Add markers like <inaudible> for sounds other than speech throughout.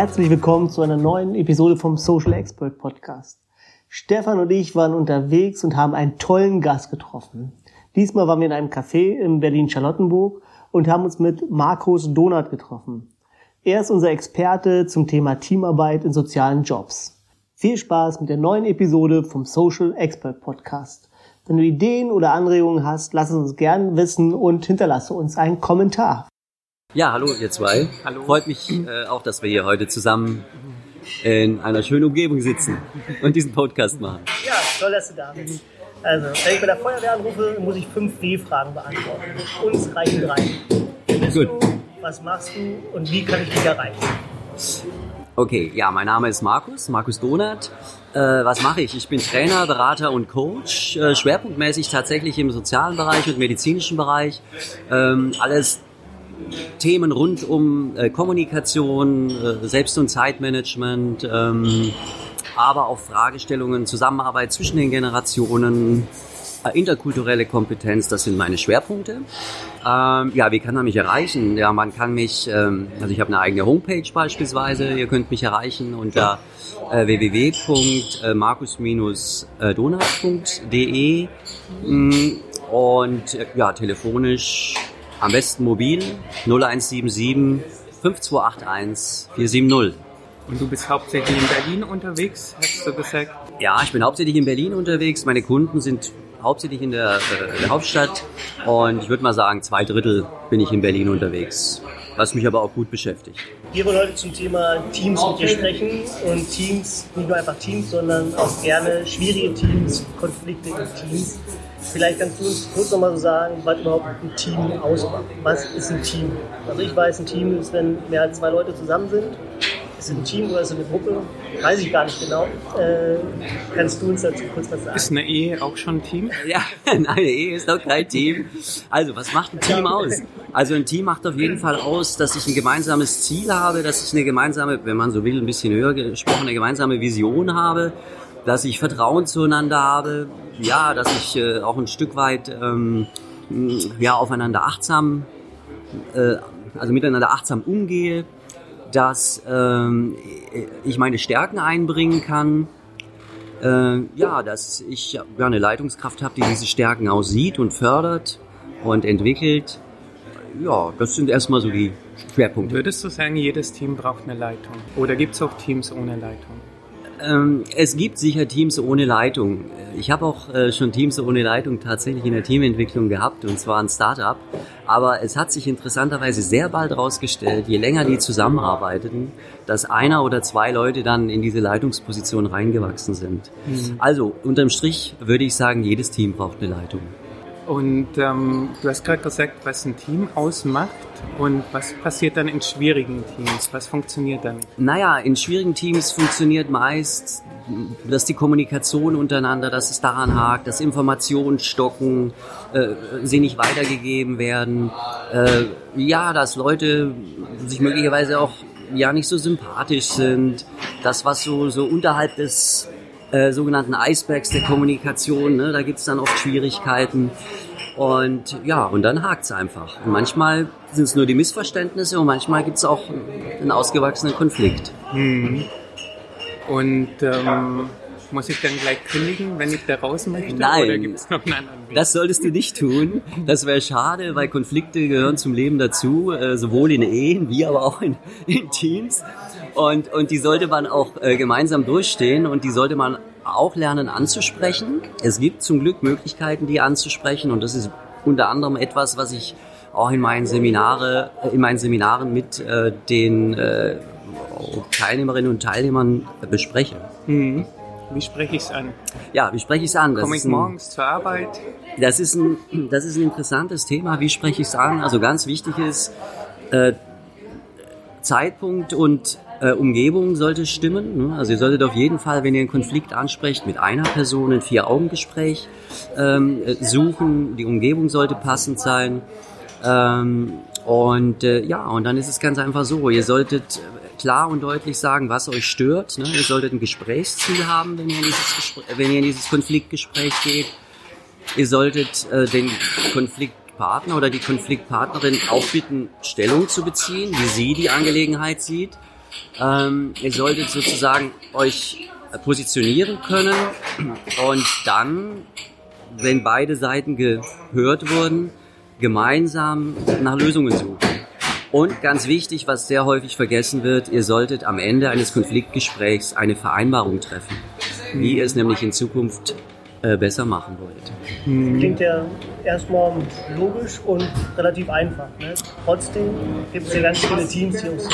Herzlich willkommen zu einer neuen Episode vom Social Expert Podcast. Stefan und ich waren unterwegs und haben einen tollen Gast getroffen. Diesmal waren wir in einem Café in Berlin-Charlottenburg und haben uns mit Markus Donat getroffen. Er ist unser Experte zum Thema Teamarbeit in sozialen Jobs. Viel Spaß mit der neuen Episode vom Social Expert Podcast. Wenn du Ideen oder Anregungen hast, lass es uns gern wissen und hinterlasse uns einen Kommentar. Ja, hallo ihr zwei. Hallo. Freut mich äh, auch, dass wir hier heute zusammen in einer schönen Umgebung sitzen und diesen Podcast machen. Ja, toll, dass du da bist. Also, wenn ich bei der Feuerwehr anrufe, muss ich fünf W-Fragen beantworten. Uns reichen drei. Wer bist Gut. du? Was machst du? Und wie kann ich dich erreichen? Okay, ja, mein Name ist Markus, Markus Donat. Äh, was mache ich? Ich bin Trainer, Berater und Coach, äh, schwerpunktmäßig tatsächlich im sozialen Bereich und medizinischen Bereich. Ähm, alles Themen rund um äh, Kommunikation, äh, Selbst- und Zeitmanagement, ähm, aber auch Fragestellungen, Zusammenarbeit zwischen den Generationen, äh, interkulturelle Kompetenz, das sind meine Schwerpunkte. Ähm, ja, wie kann man mich erreichen? Ja, man kann mich, ähm, also ich habe eine eigene Homepage beispielsweise, ihr könnt mich erreichen unter äh, www.markus-donat.de Mm, und äh, ja, telefonisch am besten mobil 0177 5281 470. Und du bist hauptsächlich in Berlin unterwegs, hast du gesagt? Ja, ich bin hauptsächlich in Berlin unterwegs. Meine Kunden sind hauptsächlich in der, äh, in der Hauptstadt und ich würde mal sagen, zwei Drittel bin ich in Berlin unterwegs, was mich aber auch gut beschäftigt. Wir wollen heute zum Thema Teams mit dir sprechen. Und Teams, nicht nur einfach Teams, sondern auch gerne schwierige Teams, Konflikte in Teams. Vielleicht kannst du uns kurz nochmal so sagen, was überhaupt ein Team ausmacht. Was ist ein Team? Also ich weiß, ein Team ist, wenn mehr als zwei Leute zusammen sind. Ist es ein Team oder ist es eine Gruppe? Weiß ich gar nicht genau. Äh, kannst du uns dazu kurz was sagen? Ist eine Ehe auch schon ein Team? <laughs> Ja, nein, Ehe ist doch kein Team. Also, was macht ein Team aus? Also, ein Team macht auf jeden Fall aus, dass ich ein gemeinsames Ziel habe, dass ich eine gemeinsame, wenn man so will, ein bisschen höher gesprochen, eine gemeinsame Vision habe, dass ich Vertrauen zueinander habe, ja, dass ich äh, auch ein Stück weit ähm, ja, aufeinander achtsam, äh, also miteinander achtsam umgehe, dass ähm, ich meine Stärken einbringen kann, äh, ja, dass ich ja, eine Leitungskraft habe, die diese Stärken auch sieht und fördert und entwickelt. Ja, das sind erstmal so die Schwerpunkte. Würdest du sagen, jedes Team braucht eine Leitung? Oder gibt es auch Teams ohne Leitung? Ähm, es gibt sicher Teams ohne Leitung. Ich habe auch äh, schon Teams ohne Leitung tatsächlich in der Teamentwicklung gehabt, und zwar ein Startup. Aber es hat sich interessanterweise sehr bald herausgestellt, je länger die zusammenarbeiteten, dass einer oder zwei Leute dann in diese Leitungsposition reingewachsen sind. Also unterm Strich würde ich sagen, jedes Team braucht eine Leitung. Und ähm, du hast gerade gesagt, was ein Team ausmacht und was passiert dann in schwierigen Teams? Was funktioniert dann? Naja, in schwierigen Teams funktioniert meist, dass die Kommunikation untereinander, dass es daran hakt, dass Informationen stocken, äh, sie nicht weitergegeben werden. Äh, ja, dass Leute sich möglicherweise auch ja nicht so sympathisch sind. Das, was so, so unterhalb des äh, sogenannten Eisbergs der Kommunikation, ne, da gibt es dann oft Schwierigkeiten. Und ja, und dann hakt's einfach. Und manchmal sind es nur die Missverständnisse und manchmal gibt es auch einen ausgewachsenen Konflikt. Und ähm, muss ich dann gleich kündigen, wenn ich da raus möchte? Nein. Oder gibt es noch einen anderen Weg? Das solltest du nicht tun. Das wäre schade, weil Konflikte gehören zum Leben dazu, äh, sowohl in Ehen wie aber auch in, in Teams. Und, und die sollte man auch äh, gemeinsam durchstehen und die sollte man auch lernen anzusprechen. Es gibt zum Glück Möglichkeiten, die anzusprechen und das ist unter anderem etwas, was ich auch in meinen Seminare, äh, in meinen Seminaren mit äh, den äh, Teilnehmerinnen und Teilnehmern bespreche. Mhm. Wie spreche ich es an? Ja, wie spreche ich es an? Das Komme ich ein- morgens zur Arbeit? Das ist ein, das ist ein interessantes Thema. Wie spreche ich es an? Also ganz wichtig ist, äh, Zeitpunkt und äh, Umgebung sollte stimmen. Ne? Also ihr solltet auf jeden Fall, wenn ihr einen Konflikt ansprecht, mit einer Person ein Vier-Augen-Gespräch ähm, äh, suchen. Die Umgebung sollte passend sein. Ähm, und äh, ja, und dann ist es ganz einfach so. Ihr solltet klar und deutlich sagen, was euch stört. Ne? Ihr solltet ein Gesprächsziel haben, wenn ihr in dieses, Gespr ihr in dieses Konfliktgespräch geht. Ihr solltet äh, den Konfliktpartner oder die Konfliktpartnerin auch bitten, Stellung zu beziehen, wie sie die Angelegenheit sieht. Ähm, ihr solltet sozusagen euch positionieren können und dann, wenn beide Seiten gehört wurden, gemeinsam nach Lösungen suchen. Und ganz wichtig, was sehr häufig vergessen wird, ihr solltet am Ende eines Konfliktgesprächs eine Vereinbarung treffen, wie ihr es nämlich in Zukunft äh, besser machen wollt. Klingt ja erstmal logisch und relativ einfach. Ne? Trotzdem gibt es ja ganz viele Teams, die uns so.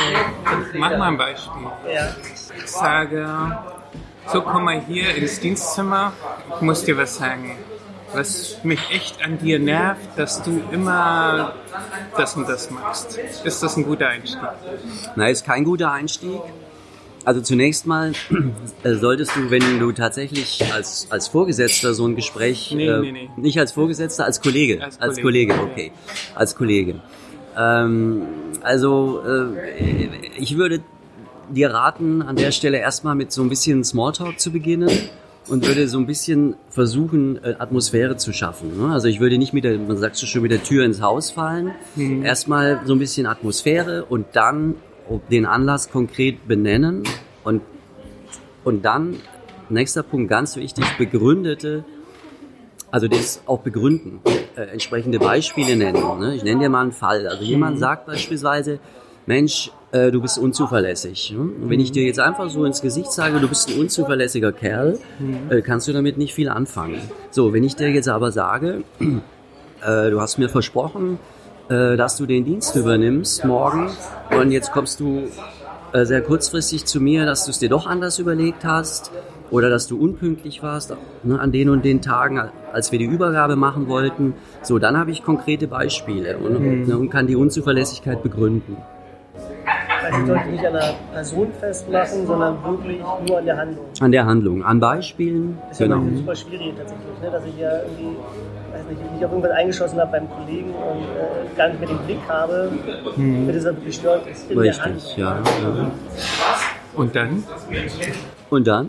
Mach mal ein Beispiel. Ja. Ich sage, so komm mal hier ins Dienstzimmer, ich muss dir was sagen. Was mich echt an dir nervt, dass du immer das und das machst. Ist das ein guter Einstieg? Na, ist kein guter Einstieg. Also zunächst mal <clears throat> äh, solltest du, wenn du tatsächlich als, als Vorgesetzter so ein Gespräch, Nee, äh, nee, nee. nicht als Vorgesetzter, als Kollege, Als als Kollege, Kollege, okay, als Kollege. Ähm, also äh, ich würde dir raten, an der Stelle erstmal mit so ein bisschen Smalltalk zu beginnen und würde so ein bisschen versuchen, äh, Atmosphäre zu schaffen. Ne? Also ich würde nicht mit der, man sagt so schön, mit der Tür ins Haus fallen. Erstmal so ein bisschen Atmosphäre und dann den Anlass konkret benennen und, und dann, nächster Punkt, ganz wichtig, begründete, also das auch begründen, äh, entsprechende Beispiele nennen. Ne? Ich nenne dir mal einen Fall. Also jemand sagt beispielsweise, Mensch, äh, du bist unzuverlässig. Ne? Und wenn ich dir jetzt einfach so ins Gesicht sage, du bist ein unzuverlässiger Kerl, äh, kannst du damit nicht viel anfangen. So, wenn ich dir jetzt aber sage, <clears throat> äh, du hast mir versprochen, äh, dass du den Dienst übernimmst morgen und jetzt kommst du äh, sehr kurzfristig zu mir, dass du es dir doch anders überlegt hast oder dass du unpünktlich warst ne, an den und den Tagen, als wir die Übergabe machen wollten. So, dann habe ich konkrete Beispiele und, ne, und kann die Unzuverlässigkeit begründen. Also ich sollte nicht an einer Person festmachen, sondern wirklich nur an der Handlung. An der Handlung, an Beispielen. Das ist ja Genau. manchmal super schwierig tatsächlich, ne? dass ich ja irgendwie, weiß nicht, mich auf irgendwas eingeschossen habe beim Kollegen und äh, gar nicht mehr den Blick habe, mhm. dass er wirklich stört ist in der Handlung. Richtig, ja, ja. Und dann? Und dann?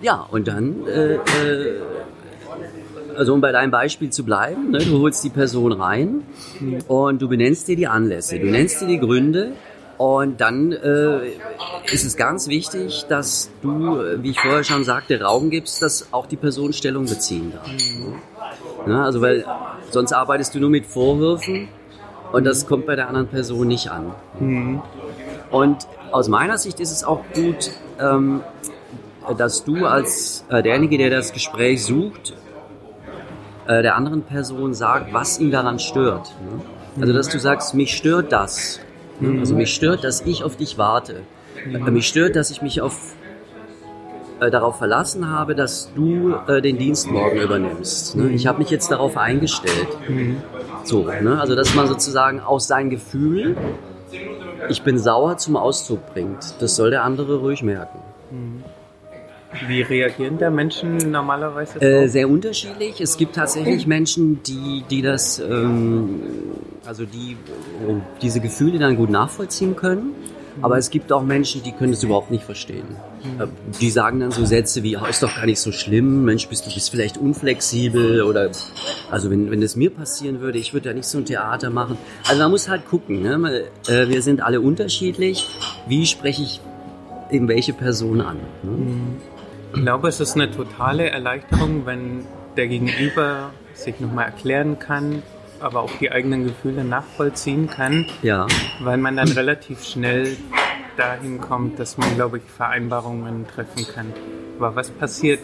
Ja, und dann, äh, äh, also um bei deinem Beispiel zu bleiben, ne, du holst die Person rein und du benennst dir die Anlässe, du nennst dir die Gründe und dann äh, ist es ganz wichtig, dass du, äh, wie ich vorher schon sagte, Raum gibst, dass auch die Person Stellung beziehen darf. Ne? Also weil sonst arbeitest du nur mit Vorwürfen und das kommt bei der anderen Person nicht an. Und aus meiner Sicht ist es auch gut, ähm, dass du als äh, derjenige, der das Gespräch sucht, äh, der anderen Person sagt, was ihn daran stört. Ne? Also dass du sagst, mich stört das. Ne? Also mich stört, dass ich auf dich warte. Mich stört, dass ich mich auf äh, darauf verlassen habe, dass du äh, den Dienst morgen übernimmst. Ne? Ich habe mich jetzt darauf eingestellt. So, ne? also dass man sozusagen aus sein Gefühl, ich bin sauer, zum Ausdruck bringt. Das soll der andere ruhig merken. Wie reagieren da Menschen normalerweise Äh, sehr unterschiedlich. Es gibt tatsächlich Menschen, die, die das, ähm, also die äh, diese Gefühle dann gut nachvollziehen können. Aber es gibt auch Menschen, die können es überhaupt nicht verstehen. Äh, Die sagen dann so Sätze wie, "Ah, ist doch gar nicht so schlimm, Mensch, bist du bist vielleicht unflexibel oder, also wenn, wenn es mir passieren würde, ich würde da nicht so ein Theater machen. Also man muss halt gucken, ne? Äh, wir sind alle unterschiedlich. Wie spreche ich eben welche Person an? Ne? Ich glaube, es ist eine totale Erleichterung, wenn der Gegenüber sich nochmal erklären kann, aber auch die eigenen Gefühle nachvollziehen kann, Ja. weil man dann relativ schnell dahin kommt, dass man, glaube ich, Vereinbarungen treffen kann. Aber was passiert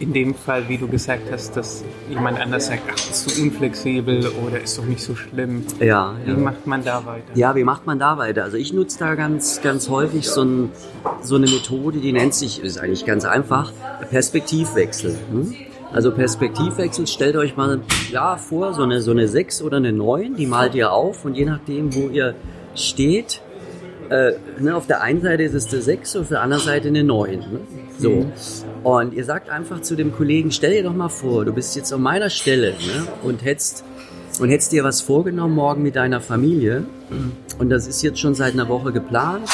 in dem Fall, wie du gesagt hast, dass jemand anders sagt, ach, bist du unflexibel oder ist doch nicht so schlimm? Ja, Wie ja. macht man da weiter? Ja, wie macht man da weiter? Also ich nutze da ganz, ganz häufig so, ein, so eine Methode, die nennt sich, ist eigentlich ganz einfach, Perspektivwechsel. Hm? Also Perspektivwechsel, stellt euch mal ja, vor, so eine, so eine 6 oder eine 9, die malt ihr auf und je nachdem, wo ihr steht, äh, ne, auf der einen Seite ist es eine 6 und auf der anderen Seite eine 9. Ne? So. Und ihr sagt einfach zu dem Kollegen, stell dir doch mal vor, du bist jetzt an meiner Stelle ne? und hättest und hättest dir was vorgenommen morgen mit deiner Familie und das ist jetzt schon seit einer Woche geplant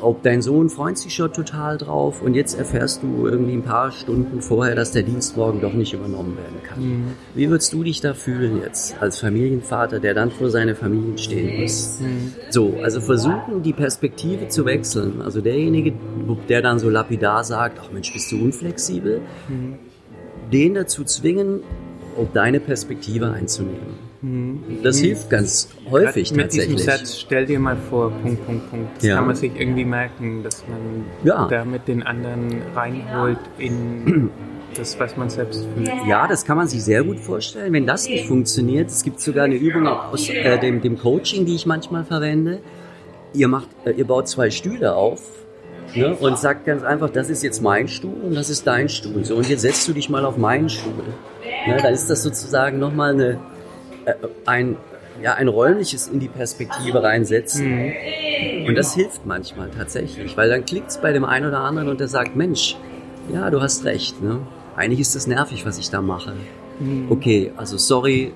ob dein Sohn freut sich schon total drauf und jetzt erfährst du irgendwie ein paar Stunden vorher, dass der Dienstmorgen doch nicht übernommen werden kann. Mhm. Wie würdest du dich da fühlen jetzt als Familienvater, der dann vor seine Familie stehen muss? Mhm. So, also versuchen die Perspektive zu wechseln. Also derjenige, der dann so lapidar sagt, ach Mensch, bist du unflexibel, mhm. den dazu zwingen, ob deine Perspektive einzunehmen. Das hilft ganz häufig Gerade tatsächlich. Mit diesem Satz, stell dir mal vor, Punkt, Punkt, Punkt. Das ja. kann man sich irgendwie merken, dass man ja. damit den anderen reinholt in das, was man selbst fühlt. Ja, das kann man sich sehr gut vorstellen. Wenn das nicht funktioniert, es gibt sogar eine Übung aus äh, dem, dem Coaching, die ich manchmal verwende. Ihr macht, äh, ihr baut zwei Stühle auf Ne? Und sagt ganz einfach, das ist jetzt mein Stuhl und das ist dein Stuhl. So, und jetzt setzt du dich mal auf meinen Stuhl. Ne? Dann ist das sozusagen nochmal eine, ein, ja, ein räumliches in die Perspektive reinsetzen. Mhm. Und das hilft manchmal tatsächlich, weil dann klickt es bei dem einen oder anderen und der sagt, Mensch, ja, du hast recht. Ne? Eigentlich ist das nervig, was ich da mache. Mhm. Okay, also sorry,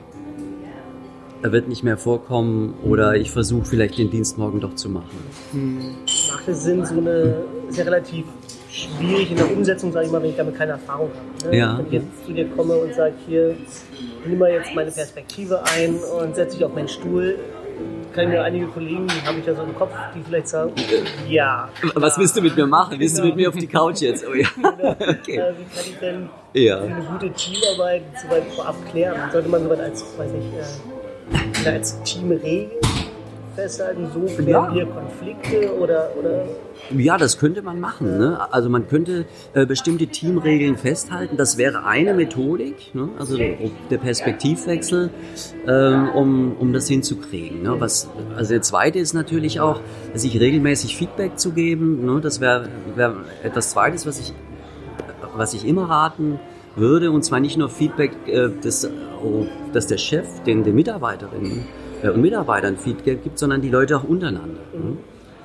er wird nicht mehr vorkommen oder ich versuche vielleicht den Dienst morgen doch zu machen. Mhm. Macht es Sinn, so eine, ist ja relativ schwierig in der Umsetzung, sage ich mal, wenn ich damit keine Erfahrung habe. Ne? Ja. Wenn ich jetzt zu dir komme und sage, hier, mal jetzt meine Perspektive ein und setze dich auf meinen Stuhl, kann mir einige Kollegen, die habe ich ja so im Kopf, die vielleicht sagen, ja. Was willst du mit mir machen? Willst genau. du mit mir auf die Couch jetzt? Oh, ja. Genau. <laughs> okay. Äh, wie kann ich denn ja. eine gute Teamarbeit soweit vorab klären? Sollte man soweit als, weiß ich, äh, als Team regeln? Festhalten, so klären ja. wir Konflikte oder, oder ja, das könnte man machen. Ne? Also man könnte äh, bestimmte Teamregeln festhalten. Das wäre eine Methodik, ne? also der Perspektivwechsel, ähm, um, um das hinzukriegen. Ne? Was, also der zweite ist natürlich auch, sich regelmäßig Feedback zu geben. Ne? Das wäre wär etwas Zweites, was ich, was ich immer raten würde. Und zwar nicht nur Feedback, äh, das, oh, dass der Chef den, den Mitarbeiterinnen äh, und Mitarbeitern Feedback gibt, sondern die Leute auch untereinander. Ne?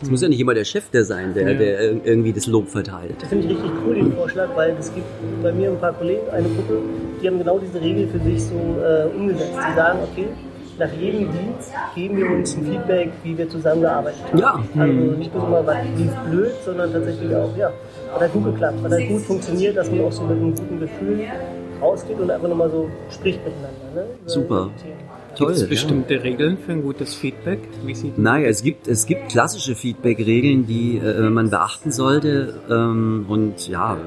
Es muss ja nicht immer der Chef der sein, der, ja. der irgendwie das Lob verteilt. Das finde ich richtig cool, den Vorschlag, weil es gibt bei mir ein paar Kollegen, eine Gruppe, die haben genau diese Regel für sich so äh, umgesetzt. Die sagen, okay, nach jedem Dienst geben wir uns ein Feedback, wie wir zusammengearbeitet haben. Ja. Also nicht bloß immer, was lief blöd, sondern tatsächlich auch, ja, hat halt gut geklappt, hat halt gut funktioniert, dass man auch so mit einem guten Gefühl rausgeht und einfach nochmal so spricht miteinander. Ne? Super. Gibt es bestimmte ja. Regeln für ein gutes Feedback? Wie sieht Nein, es gibt, es gibt klassische Feedback-Regeln, die äh, man beachten sollte. Ähm, und ja, äh,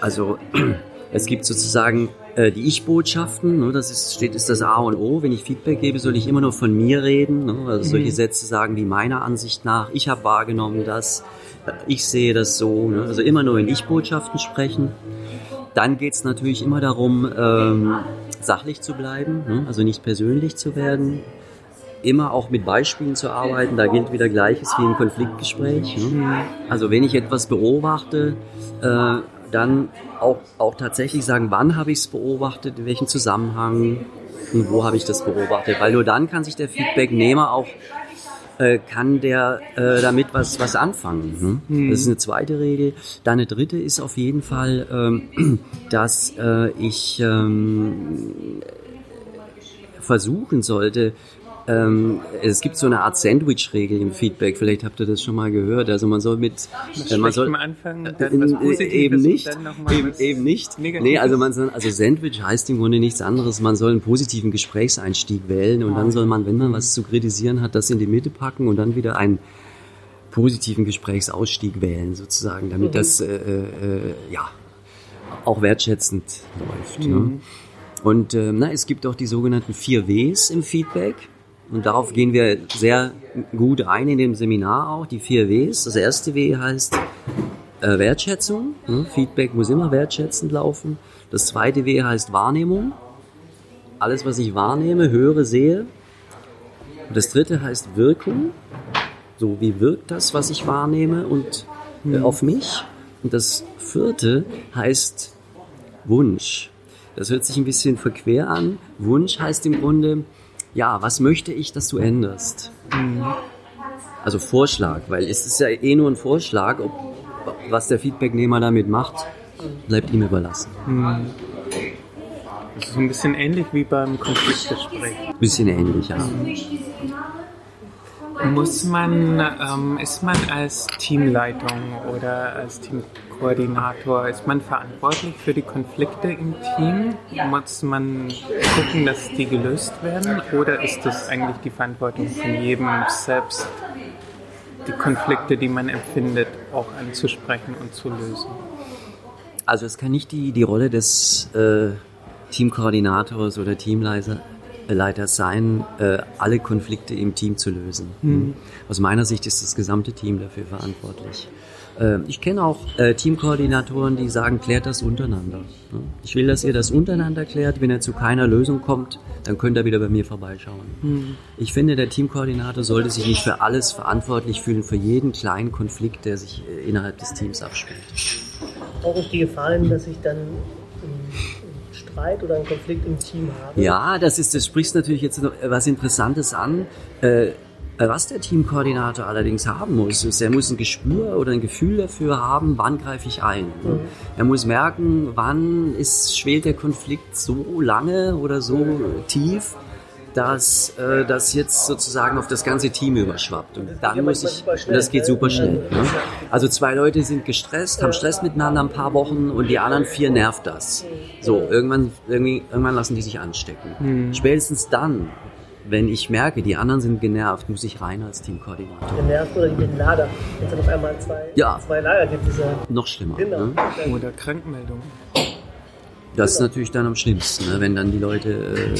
also <clears throat> es gibt sozusagen äh, die Ich-Botschaften, ne, das ist, steht, ist das A und O. Wenn ich Feedback gebe, soll ich immer nur von mir reden. Ne, also solche mhm. Sätze sagen wie meiner Ansicht nach, ich habe wahrgenommen das, ich sehe das so. Ne, also immer nur in Ich-Botschaften sprechen. Dann geht es natürlich immer darum, ähm, sachlich zu bleiben, ne? also nicht persönlich zu werden, immer auch mit Beispielen zu arbeiten. Da gilt wieder Gleiches wie im Konfliktgespräch. Ne? Also wenn ich etwas beobachte, äh, dann auch, auch tatsächlich sagen, wann habe ich es beobachtet, in welchem Zusammenhang und wo habe ich das beobachtet. Weil nur dann kann sich der Feedbacknehmer auch äh, kann der äh, damit was, was anfangen. Ne? Mhm. Das ist eine zweite Regel. Dann eine dritte ist auf jeden Fall, ähm, <clears throat> dass äh, ich ähm, versuchen sollte, ähm, es gibt so eine Art Sandwich-Regel im Feedback. Vielleicht habt ihr das schon mal gehört. Also man soll mit, äh, man soll Anfang, äh, eben nicht, eben, eben nicht. Nee, also man soll, also Sandwich heißt im Grunde nichts anderes. Man soll einen positiven Gesprächseinstieg wählen und dann soll man, wenn man was zu kritisieren hat, das in die Mitte packen und dann wieder einen positiven Gesprächsausstieg wählen, sozusagen, damit mhm. das äh, äh, ja auch wertschätzend läuft. Ne? Mhm. Ne? Und äh, na, es gibt auch die sogenannten vier Ws im Feedback. Und darauf gehen wir sehr gut ein in dem Seminar auch, die vier Ws. Das erste W heißt äh, Wertschätzung. Ne? Feedback muss immer wertschätzend laufen. Das zweite W heißt Wahrnehmung. Alles, was ich wahrnehme, höre, sehe. Und das dritte heißt Wirkung. So, wie wirkt das, was ich wahrnehme und äh, auf mich? Und das vierte heißt Wunsch. Das hört sich ein bisschen verquer an. Wunsch heißt im Grunde, ja, was möchte ich, dass du änderst? Mhm. Also Vorschlag, weil es ist ja eh nur ein Vorschlag, ob, was der Feedbacknehmer damit macht, bleibt ihm überlassen. Mhm. Das ist ein bisschen ähnlich wie beim Konfliktgespräch. Bisschen ähnlich, ja. Mhm. Muss man, ähm, ist man als Teamleitung oder als Teamkoordinator, ist man verantwortlich für die Konflikte im Team? Muss man gucken, dass die gelöst werden? Oder ist das eigentlich die Verantwortung von jedem selbst, die Konflikte, die man empfindet, auch anzusprechen und zu lösen? Also es kann nicht die, die Rolle des äh, Teamkoordinators oder Teamleiter Leiters sein, äh, alle Konflikte im Team zu lösen. Mhm. Aus meiner Sicht ist das gesamte Team dafür verantwortlich. Äh, ich kenne auch äh, Teamkoordinatoren, die sagen, klärt das untereinander. Ne? Ich will, dass ihr das untereinander klärt. Wenn ihr zu keiner Lösung kommt, dann könnt ihr wieder bei mir vorbeischauen. Mhm. Ich finde, der Teamkoordinator sollte sich nicht für alles verantwortlich fühlen, für jeden kleinen Konflikt, der sich äh, innerhalb des Teams abspielt. Auch auf die Gefahr dass ich dann Streit oder einen Konflikt im Team habe? Ja, das ist, das sprichst natürlich jetzt noch was Interessantes an. Äh, was der Teamkoordinator allerdings haben muss, ist, er muss ein Gespür oder ein Gefühl dafür haben, wann greife ich ein. Mhm. Er muss merken, wann ist, schwelt der Konflikt so lange oder so tief, dass äh, das jetzt sozusagen auf das ganze Team überschwappt. Und dann muss ich, und das geht super schnell. Ne? Also zwei Leute sind gestresst, haben Stress miteinander ein paar Wochen und die anderen vier nervt das. So, irgendwann, irgendwie, irgendwann lassen die sich anstecken. Mhm. Spätestens dann, wenn ich merke, die anderen sind genervt, muss ich rein als Teamkoordinator. Genervt oder die Lader. Wenn es dann auf einmal zwei, ja. zwei Lager gibt. Diese Noch schlimmer. Ne? Oder Krankmeldung. Das ist natürlich dann am schlimmsten, ne? wenn dann die Leute äh,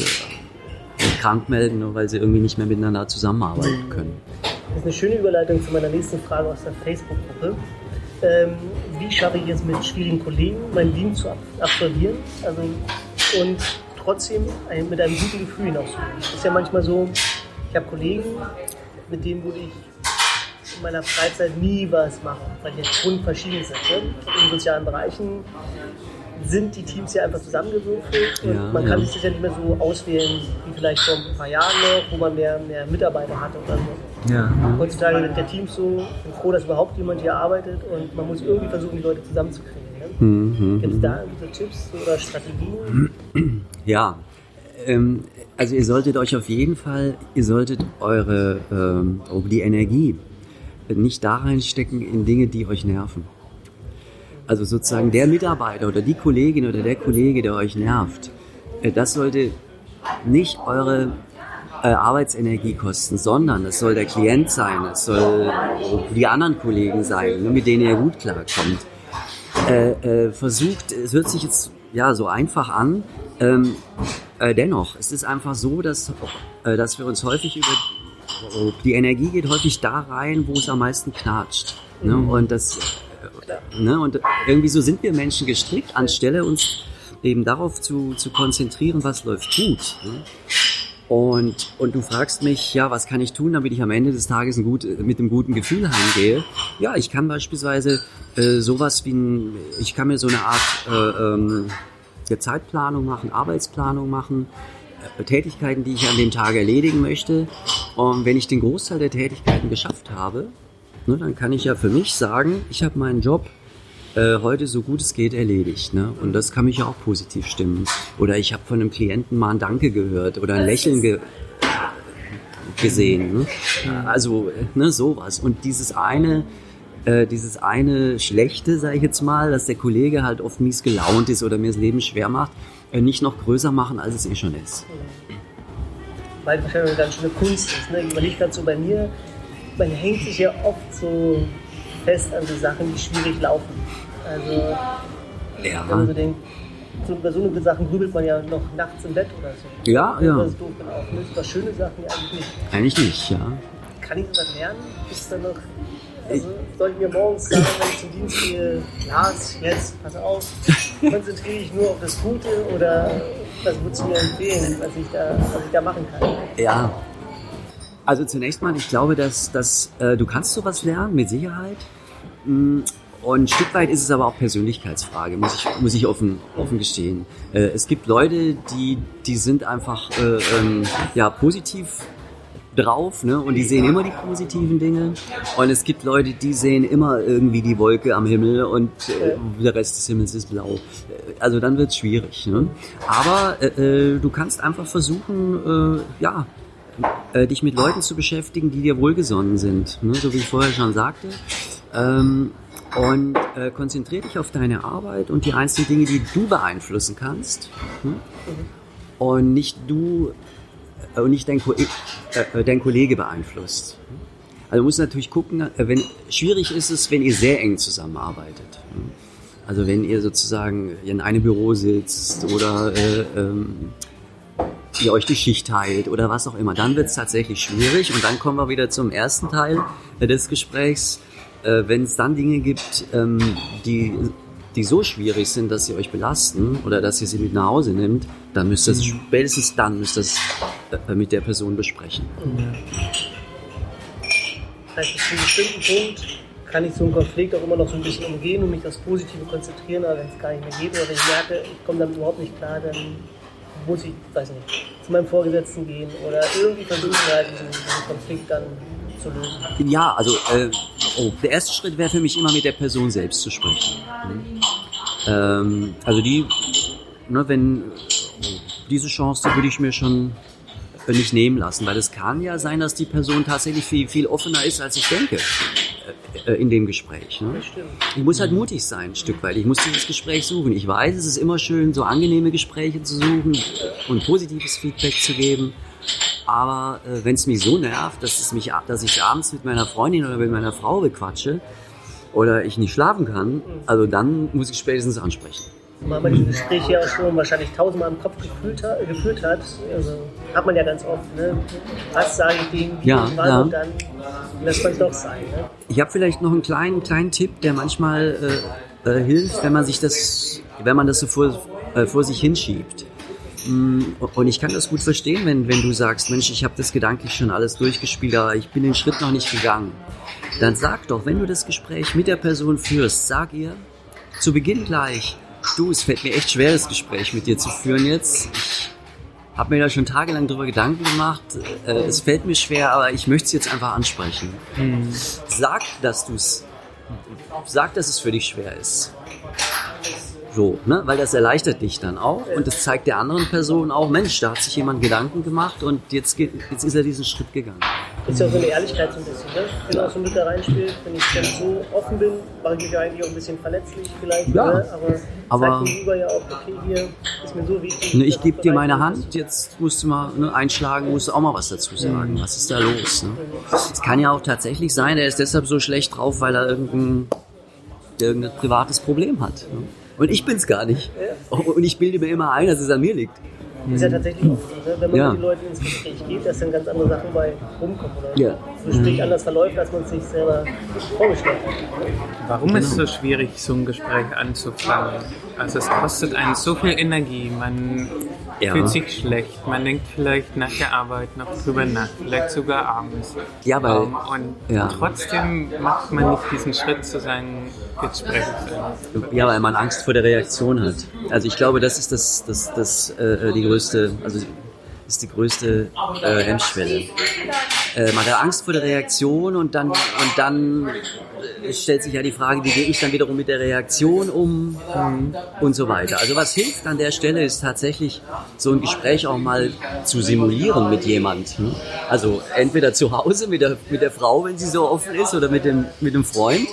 krank melden, nur weil sie irgendwie nicht mehr miteinander zusammenarbeiten können. Das ist eine schöne Überleitung zu meiner nächsten Frage aus der Facebook-Gruppe. Ähm, wie schaffe ich es mit schwierigen Kollegen, mein Dienst zu absolvieren also, und trotzdem ein, mit einem guten Gefühl hinauszugehen? Es ist ja manchmal so, ich habe Kollegen, mit denen würde ich in meiner Freizeit nie was machen, weil die jetzt verschieden sind. Ne? In sozialen Bereichen sind die Teams ja einfach zusammengewürfelt und ja, man kann ja. sich das ja nicht mehr so auswählen wie vielleicht vor ein paar Jahren noch, wo man mehr, mehr Mitarbeiter hatte oder so. Ja. Heutzutage sind der Teams so, froh, dass überhaupt jemand hier arbeitet und man muss irgendwie versuchen, die Leute zusammenzukriegen. Ne? Mhm, Gibt es da irgendwie so Tipps oder Strategien? <clears throat> Ja, ähm, also ihr solltet euch auf jeden Fall, ihr solltet eure, ähm, die Energie nicht da reinstecken in Dinge, die euch nerven. Also sozusagen der Mitarbeiter oder die Kollegin oder der Kollege, der euch nervt, äh, das sollte nicht eure äh, Arbeitsenergie kosten, sondern es soll der Klient sein, es soll die anderen Kollegen sein, mit denen ihr gut klarkommt. Äh, versucht, es hört sich jetzt ja so einfach an, ähm, dennoch, es ist einfach so, dass, dass wir uns häufig über die Energie geht häufig da rein, wo es am meisten knatscht. Ne? Und das Ne? Und irgendwie so sind wir Menschen gestrickt, anstelle uns eben darauf zu, zu konzentrieren, was läuft gut. Ne? Und, und du fragst mich, ja, was kann ich tun, damit ich am Ende des Tages ein gut, mit einem guten Gefühl heimgehe? Ja, ich kann beispielsweise äh, sowas wie ein, ich kann mir so eine Art äh, ähm, Zeitplanung machen, Arbeitsplanung machen, äh, Tätigkeiten, die ich an dem Tag erledigen möchte. Und wenn ich den Großteil der Tätigkeiten geschafft habe, ne, dann kann ich ja für mich sagen, ich habe meinen Job äh, heute so gut es geht erledigt. Ne? Und das kann mich ja auch positiv stimmen. Oder ich habe von einem Klienten mal ein Danke gehört oder ein Lächeln ge gesehen. Ne? Also ne, sowas. Und dieses eine, äh, dieses eine Schlechte, sage ich jetzt mal, dass der Kollege halt oft mies gelaunt ist oder mir das Leben schwer macht, äh, nicht noch größer machen, als es eh schon ist. Weil wahrscheinlich eine ganz schöne Kunst ist. Ne? Ich überlege gerade so bei mir, man hängt sich ja oft so fest an so Sachen, die schwierig laufen. Also, ja. wenn man so denkt, so, bei so einen Sachen grübelt man ja noch nachts im Bett oder so. Ja, ja. Das ist doof gelaufen ist. Aber schöne Sachen ja eigentlich nicht. Eigentlich nicht, ja. Kann ich sowas lernen? Ist dann noch. Also, soll ich mir morgens sagen, wenn ich zum Dienst gehe, Lars, jetzt, pass auf, konzentriere ich nur auf das Gute oder was würdest du mir empfehlen, was ich da, was ich da machen kann? Ja, also zunächst mal, ich glaube, dass, dass äh, du kannst sowas lernen, mit Sicherheit. Mm, und ein Stück weit ist es aber auch Persönlichkeitsfrage, muss ich, muss ich offen, offen gestehen. Äh, es gibt Leute, die, die sind einfach äh, ähm, ja, positiv drauf ne? und die sehen immer die positiven Dinge. Und es gibt Leute, die sehen immer irgendwie die Wolke am Himmel und äh, der Rest des Himmels ist blau. Also dann wird es schwierig. Ne? Aber äh, äh, du kannst einfach versuchen, äh, ja, äh, dich mit Leuten zu beschäftigen, die dir wohlgesonnen sind, ne? so wie ich vorher schon sagte. Ähm, und äh, konzentriere dich auf deine Arbeit und die einzelnen Dinge, die du beeinflussen kannst. Hm? Und nicht du äh, und nicht dein, Ko äh, äh, dein Kollege beeinflusst. Also du musst natürlich gucken, äh, wenn schwierig ist es, wenn ihr sehr eng zusammenarbeitet. Hm? Also wenn ihr sozusagen in einem Büro sitzt oder äh, ähm, ihr euch die Schicht teilt oder was auch immer, dann wird es tatsächlich schwierig. Und dann kommen wir wieder zum ersten Teil des Gesprächs äh, wenn es dann Dinge gibt, ähm, die, die so schwierig sind, dass sie euch belasten oder dass ihr sie mit nach Hause nimmt, dann müsst ihr es, mhm. spätestens dann müsst ihr es äh, mit der Person besprechen. Das heißt, bis zu einem bestimmten Punkt kann ich so einen Konflikt auch immer noch so ein bisschen umgehen und mich aufs Positive konzentrieren, aber wenn es gar nicht mehr geht oder wenn ich merke, ich komme damit überhaupt nicht klar, dann muss ich, weiß nicht, zu meinem Vorgesetzten gehen oder irgendwie versuchen, halt diesen, diesen Konflikt dann zu lösen. Ja, also äh, oh, der erste Schritt wäre für mich immer mit der Person selbst zu sprechen. Mhm. Ähm, also die, ne, wenn diese Chance, würde ich mir schon nicht nehmen lassen, weil es kann ja sein, dass die Person tatsächlich viel, viel offener ist, als ich denke in dem Gespräch. Ne? Ich muss halt mutig sein, ein Stück weit. Ich muss dieses Gespräch suchen. Ich weiß, es ist immer schön, so angenehme Gespräche zu suchen und positives Feedback zu geben. Aber äh, wenn es mich so nervt, dass, es mich, dass ich abends mit meiner Freundin oder mit meiner Frau bequatsche oder ich nicht schlafen kann, also dann muss ich spätestens ansprechen. Weil man diese Gespräche auch schon wahrscheinlich tausendmal im Kopf gefühlt hat, geführt hat, also hat man ja ganz oft, ne? was sage ich denen, wie ja, wann ja. und dann lässt man es doch sein. Ne? Ich habe vielleicht noch einen kleinen, kleinen Tipp, der manchmal äh, äh, hilft, wenn man sich das, wenn man das so vor, äh, vor sich hinschiebt. Mm, und ich kann das gut verstehen, wenn, wenn du sagst, Mensch, ich habe das gedanklich schon alles durchgespielt, aber ich bin den Schritt noch nicht gegangen. Dann sag doch, wenn du das Gespräch mit der Person führst, sag ihr zu Beginn gleich, du, es fällt mir echt schwer, das Gespräch mit dir zu führen jetzt. Ich habe mir da schon tagelang drüber Gedanken gemacht. Äh, es fällt mir schwer, aber ich möchte es jetzt einfach ansprechen. Mhm. Sag, dass du es, sag, dass es für dich schwer ist. So, ne? Weil das erleichtert dich dann auch und das zeigt der anderen Person auch, Mensch, da hat sich jemand Gedanken gemacht und jetzt, geht, jetzt ist er diesen Schritt gegangen. Ist ja auch so eine Ehrlichkeit so ein bisschen, ne? Wenn auch so mit da reinspielt, wenn ich dann so offen bin, mache ich mich ja eigentlich auch ein bisschen verletzlich vielleicht, ja, ne? aber, aber gegenüber ja auch, okay, hier ist mir so wichtig. Ne, ich gebe dir meine Hand, jetzt musst du mal ne, einschlagen, musst du auch mal was dazu sagen. Mhm. Was ist da los? Ne? Es kann ja auch tatsächlich sein, er ist deshalb so schlecht drauf, weil er irgendein, irgendein privates Problem hat. Ne? Und ich bin's gar nicht. Und ich bilde mir immer ein, dass es an mir liegt. Das ist ja tatsächlich oft so, ne? wenn man ja. mit den Leuten ins Gespräch geht, dass dann ganz andere Sachen bei rumkommen. Oder ja. das Gespräch anders verläuft, als man es sich selber vorgestellt hat. Warum genau. ist es so schwierig, so ein Gespräch anzufangen? Also es kostet einen so viel Energie, man ja. fühlt sich schlecht, man denkt vielleicht nach der Arbeit noch drüber nach, vielleicht sogar abends. Ja, weil, um, und ja. trotzdem macht man nicht diesen Schritt zu seinen Gesprächen. Ja, weil man Angst vor der Reaktion hat. Also ich glaube, das ist das, das, das, äh, die größte, also ist die größte äh, Hemmschwelle. Äh, man hat Angst vor der Reaktion und dann, und dann stellt sich ja die Frage, wie gehe ich dann wiederum mit der Reaktion um und so weiter. Also was hilft an der Stelle ist tatsächlich so ein Gespräch auch mal zu simulieren mit jemandem. Also entweder zu Hause mit der, mit der Frau, wenn sie so offen ist, oder mit dem, mit dem Freund.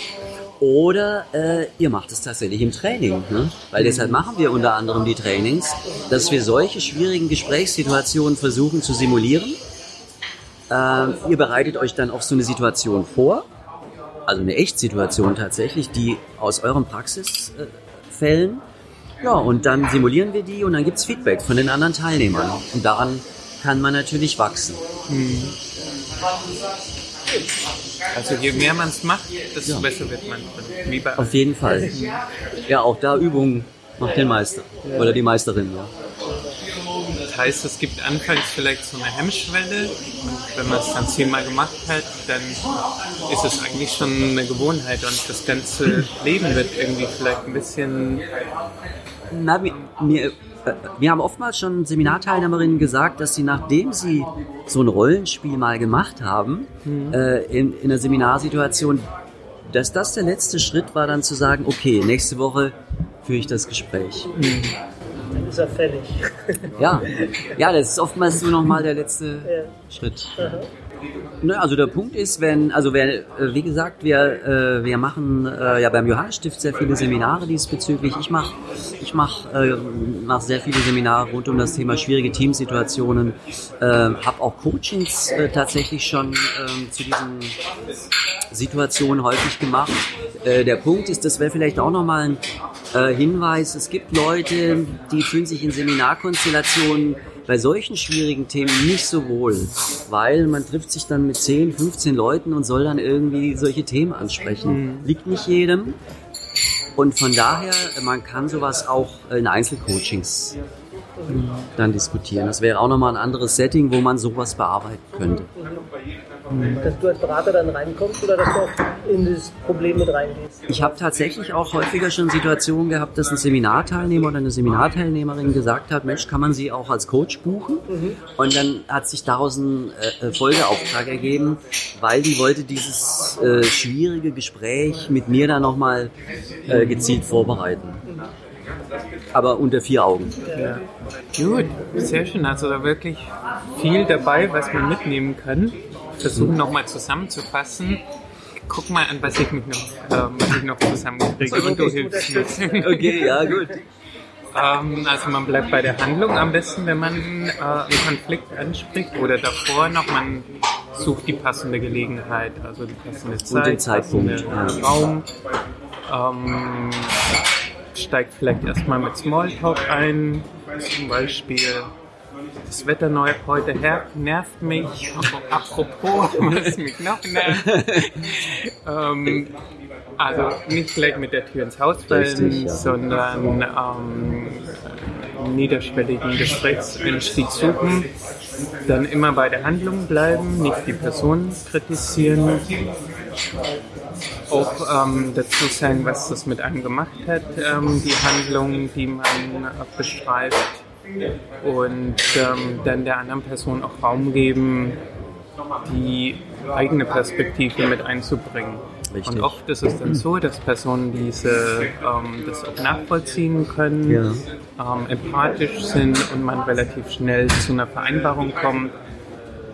Oder äh, ihr macht es tatsächlich im Training. Ne? Weil deshalb machen wir unter anderem die Trainings, dass wir solche schwierigen Gesprächssituationen versuchen zu simulieren. Äh, ihr bereitet euch dann auf so eine Situation vor also eine Echtsituation tatsächlich, die aus euren Praxisfällen. Ja, und dann simulieren wir die und dann gibt es Feedback von den anderen Teilnehmern. Und daran kann man natürlich wachsen. Mhm. Also je mehr man es macht, desto ja. besser wird man. Wie Auf jeden Fall. Ja, auch da Übung macht den Meister. Oder die Meisterin, ja heißt, es gibt anfangs vielleicht so eine Hemmschwelle und wenn man es dann zehnmal gemacht hat, dann ist es eigentlich schon eine Gewohnheit und das ganze Leben wird irgendwie vielleicht ein bisschen... Na, mir, äh, wir haben oftmals schon Seminarteilnehmerinnen gesagt, dass sie nachdem sie so ein Rollenspiel mal gemacht haben, mhm. äh, in, in einer Seminarsituation, dass das der letzte Schritt war, dann zu sagen, okay, nächste Woche führe ich das Gespräch. Mhm. Dann ist er fällig. Ja, ja, das ist oftmals nur noch mal der letzte Schritt. Ne, also der Punkt ist, wenn, also wer, äh, wie gesagt, wir, äh, wir machen äh, ja beim Johannesstift sehr viele Seminare diesbezüglich. Ich mache ich mach, äh, mach sehr viele Seminare rund um das Thema schwierige Teamsituationen. Äh, habe auch Coachings äh, tatsächlich schon äh, zu diesen Situationen häufig gemacht. Äh, der Punkt ist, das wäre vielleicht auch nochmal ein äh, Hinweis, es gibt Leute, die fühlen sich in Seminarkonstellationen bei solchen schwierigen Themen nicht so wohl, weil man trifft sich dann mit 10, 15 Leuten und soll dann irgendwie solche Themen ansprechen. Liegt nicht jedem. Und von daher, man kann sowas auch in Einzelcoachings dann diskutieren. Das wäre auch nochmal ein anderes Setting, wo man sowas bearbeiten könnte. Dass du als Berater dann reinkommst oder dass du auch in das Problem mit reingehst? Ich habe tatsächlich auch häufiger schon Situationen gehabt, dass ein Seminarteilnehmer oder eine Seminarteilnehmerin gesagt hat, Mensch, kann man sie auch als Coach buchen? Und dann hat sich daraus ein äh, Folgeauftrag ergeben, weil die wollte dieses äh, schwierige Gespräch mit mir dann nochmal äh, gezielt vorbereiten. Aber unter vier Augen. Ja. Gut, sehr schön. Also da wirklich viel dabei, was man mitnehmen kann. Versuchen nochmal zusammenzufassen. Guck mal an, was ich, mich noch, ähm, was ich noch zusammenkriege und du hilfst mir. Okay, ja, gut. Ähm, also man bleibt bei der Handlung am besten, wenn man äh, einen Konflikt anspricht oder davor noch, man sucht die passende Gelegenheit, also die passende Zeit, den Zeitpunkt, passende ja. Raum. Ähm, steigt vielleicht erstmal mit Smalltalk ein, zum Beispiel das Wetter neu heute her nervt mich. Apropos, <laughs> was mich noch nervt. ähm, also nicht gleich mit der Tür ins Haus fallen, Richtig, ja. sondern ähm, niederschwelligen Gesprächseinstieg suchen. Dann immer bei der Handlung bleiben, nicht die Person kritisieren. Auch ähm, dazu sagen, was das mit einem gemacht hat, ähm, die Handlung, die man äh, beschreibt. Und ähm, dann der anderen Person auch Raum geben, die eigene Perspektive mit einzubringen. Richtig. Und oft ist es dann so, dass Personen diese ähm, das auch nachvollziehen können, Ja. ähm, empathisch sind und man relativ schnell zu einer Vereinbarung kommt,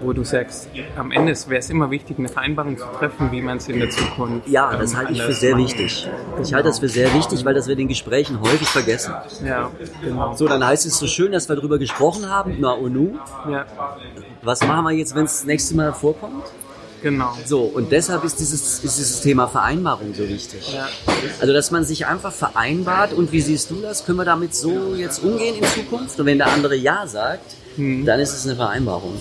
wo du sagst, am Ende wäre es immer wichtig, eine Vereinbarung zu treffen, wie man es in der Zukunft Ja, das ähm, halte ich für sehr machen. wichtig. Ich halte das für sehr wichtig, weil das wir in den Gesprächen häufig vergessen. Ja, genau. So, dann heißt es so schön, dass wir darüber gesprochen haben. Na und nu? Ja, Was machen wir jetzt, wenn es das nächste Mal vorkommt? genau. So, und deshalb ist dieses, ist dieses Thema Vereinbarung so wichtig. Ja. Also, dass man sich einfach vereinbart und wie siehst du das? Können wir damit so jetzt umgehen in Zukunft? Und wenn der andere Ja sagt, dann ist es eine Vereinbarung.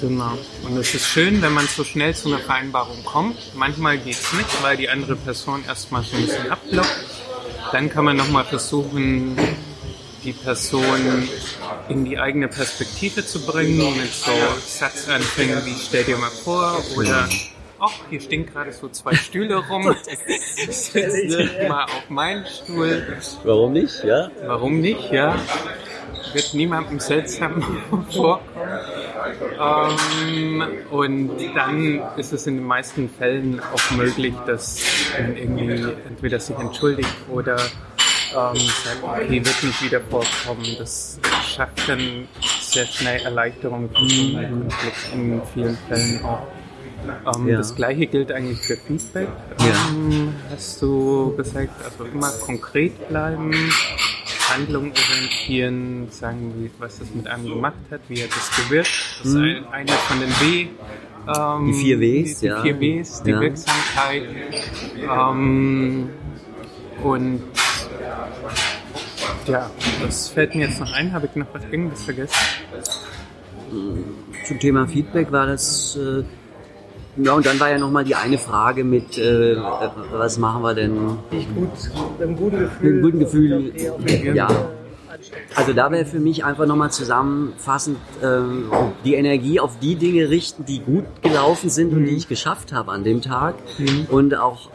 Genau. Und es ist schön, wenn man so schnell zu einer Vereinbarung kommt. Manchmal geht es nicht, weil die andere Person erstmal so ein bisschen abblockt. Dann kann man nochmal versuchen, die Person in die eigene Perspektive zu bringen, mit so Satzanfängen wie stell dir mal vor oder ach, hier stehen gerade so zwei Stühle rum. <laughs> Setz dich mal auf meinen Stuhl. Warum nicht? Ja? Warum nicht, ja? Wird niemandem seltsam <laughs> vorkommen. Ähm, und dann ist es in den meisten Fällen auch möglich, dass man irgendwie entweder sich entschuldigt oder ähm, sagt, okay, wird nicht wieder vorkommen. Das schafft dann sehr schnell Erleichterung für so einen Konflikt in vielen Fällen auch. Ähm, Ja. Das gleiche gilt eigentlich für Feedback. Ja. Ähm, hast du gesagt, also immer konkret bleiben, Handlung orientieren, sagen, wie, was das mit einem gemacht hat, wie hat das gewirkt. Das ist ein, eine von den W. Ähm, Die vier Ws, die, die ja. vier Ws, die Ja. Wirksamkeit. Ähm, und ja, das fällt mir jetzt noch ein. Habe ich noch was irgendwas vergessen? Zum Thema Feedback war das. Äh, ja, und dann war ja nochmal die eine Frage mit, äh, was machen wir denn? Nicht gut, mit einem guten Gefühl. Mit einem guten Gefühl, ja. äh, anstecken. Also da wäre für mich einfach nochmal zusammenfassend ähm, die Energie auf die Dinge richten, die gut gelaufen sind und die ich geschafft habe an dem Tag und auch,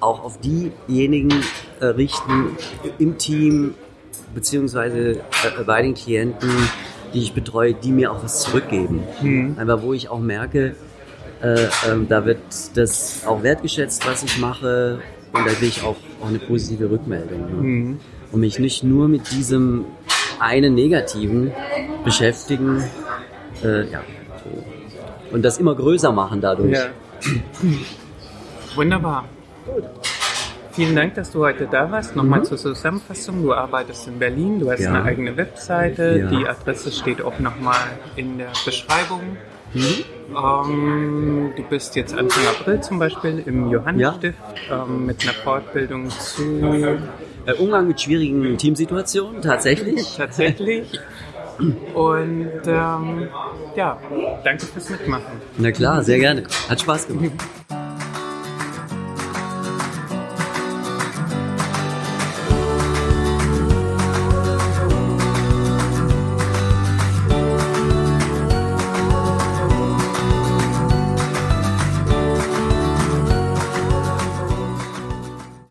auch auf diejenigen äh, richten im Team beziehungsweise äh, bei den Klienten, die ich betreue, die mir auch was zurückgeben. Einfach wo ich auch merke, äh, ähm, da wird das auch wertgeschätzt, was ich mache und da will ich auch, auch eine positive Rückmeldung. Ne? Und mich nicht nur mit diesem einen negativen beschäftigen. Äh, ja. Und das immer größer machen dadurch. Ja. Wunderbar. Vielen Dank, dass du heute da warst. Nochmal zur Zusammenfassung. Du arbeitest in Berlin, du hast Ja. eine eigene Webseite. Ja. Die Adresse steht auch nochmal in der Beschreibung. Mhm. Ähm, du bist jetzt Anfang April zum Beispiel im Johannesstift ähm, mit einer Fortbildung zu Äh, Umgang mit schwierigen Teamsituationen, tatsächlich. <laughs> tatsächlich. Und ähm, ja, danke fürs Mitmachen. Na klar, sehr gerne. Hat Spaß gemacht. <laughs>